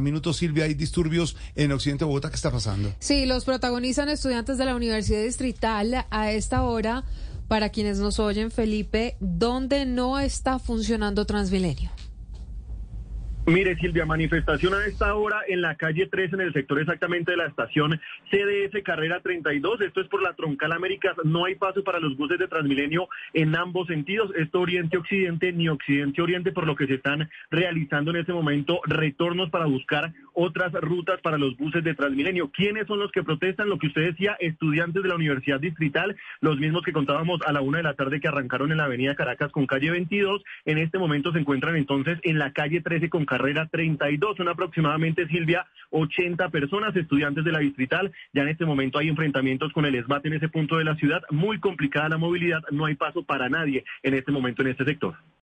minutos, Silvia, hay disturbios en Occidente de Bogotá. ¿Qué está pasando? Sí, los protagonizan estudiantes de la Universidad Distrital a esta hora. Para quienes nos oyen, Felipe, ¿dónde no está funcionando Transmilenio? Mire, Silvia, manifestación a esta hora en la calle 3, en el sector exactamente de la estación CDS Carrera 32. Esto es por la Troncal Américas. No hay paso para los buses de Transmilenio en ambos sentidos. Esto Oriente-Occidente ni Occidente-Oriente, por lo que se están realizando en este momento retornos para buscar otras rutas para los buses de Transmilenio. ¿Quiénes son los que protestan? Lo que usted decía, estudiantes de la Universidad Distrital, los mismos que contábamos a la una de la tarde que arrancaron en la Avenida Caracas con calle 22. En este momento se encuentran entonces en la calle 13 con carrera 32. Son aproximadamente, Silvia, 80 personas, estudiantes de la distrital. Ya en este momento hay enfrentamientos con el ESBAT en ese punto de la ciudad. Muy complicada la movilidad, no hay paso para nadie en este momento en este sector.